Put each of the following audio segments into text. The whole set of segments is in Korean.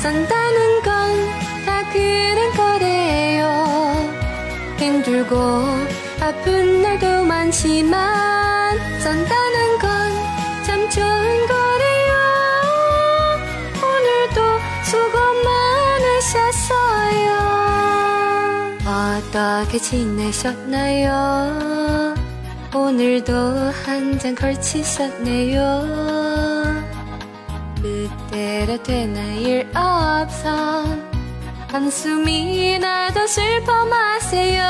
산다는 건 다 그런 거래요. 힘들고 아픈 날도 많지만 산다는 건 참 좋은 거래요. 오늘도 수고 많으셨어요. 어떻게 지내셨나요? 오늘도 한 잔 걸치셨네요 뜻대로 되는 일 없어 한숨이 나도 슬퍼 마세요.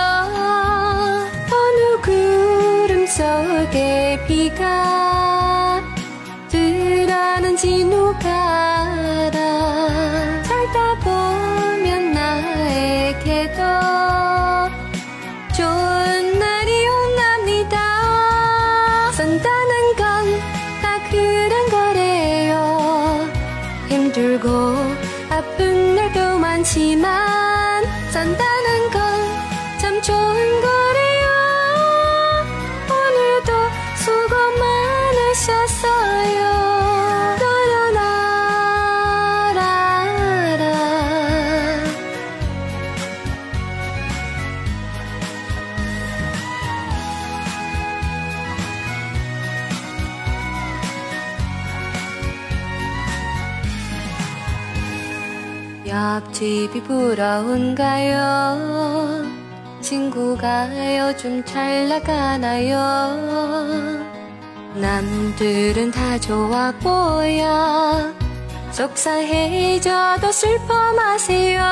어느 구름 속에 비가 들어는지 누가 알아? 살다 보면 나에게도 좋은 날이 온답니다. 산다는 건 다 그런 거래요 힘들고 아픈 날도 많지만 산다는 건 옆집이 부러운가요? 친구가 요즘 잘 나가나요? 남들은 다 좋아 보여 속상해져도 슬퍼 마세요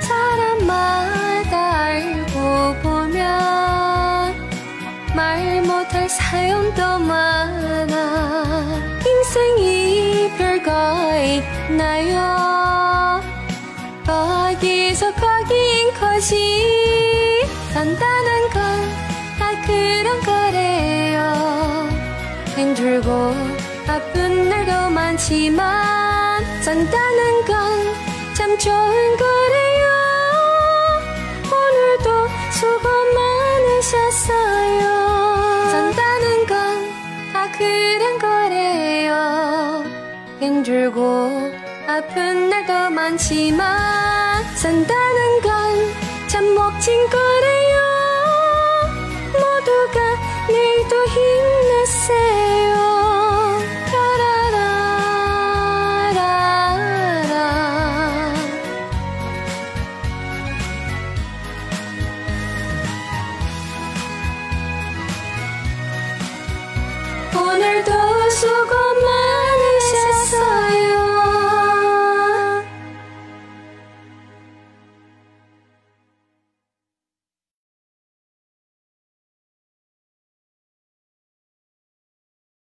사람마다 알고 보면 말 못할 사연도 많아 인생이 별거 있나요. 거기서 거긴 것이 산다는 건다 그런 거래요. 힘들고 아픈 날도 많지만 산다는 건참 좋은 거래요 힘들고 아픈 날도 많지만 산다는 건 참 멋진 거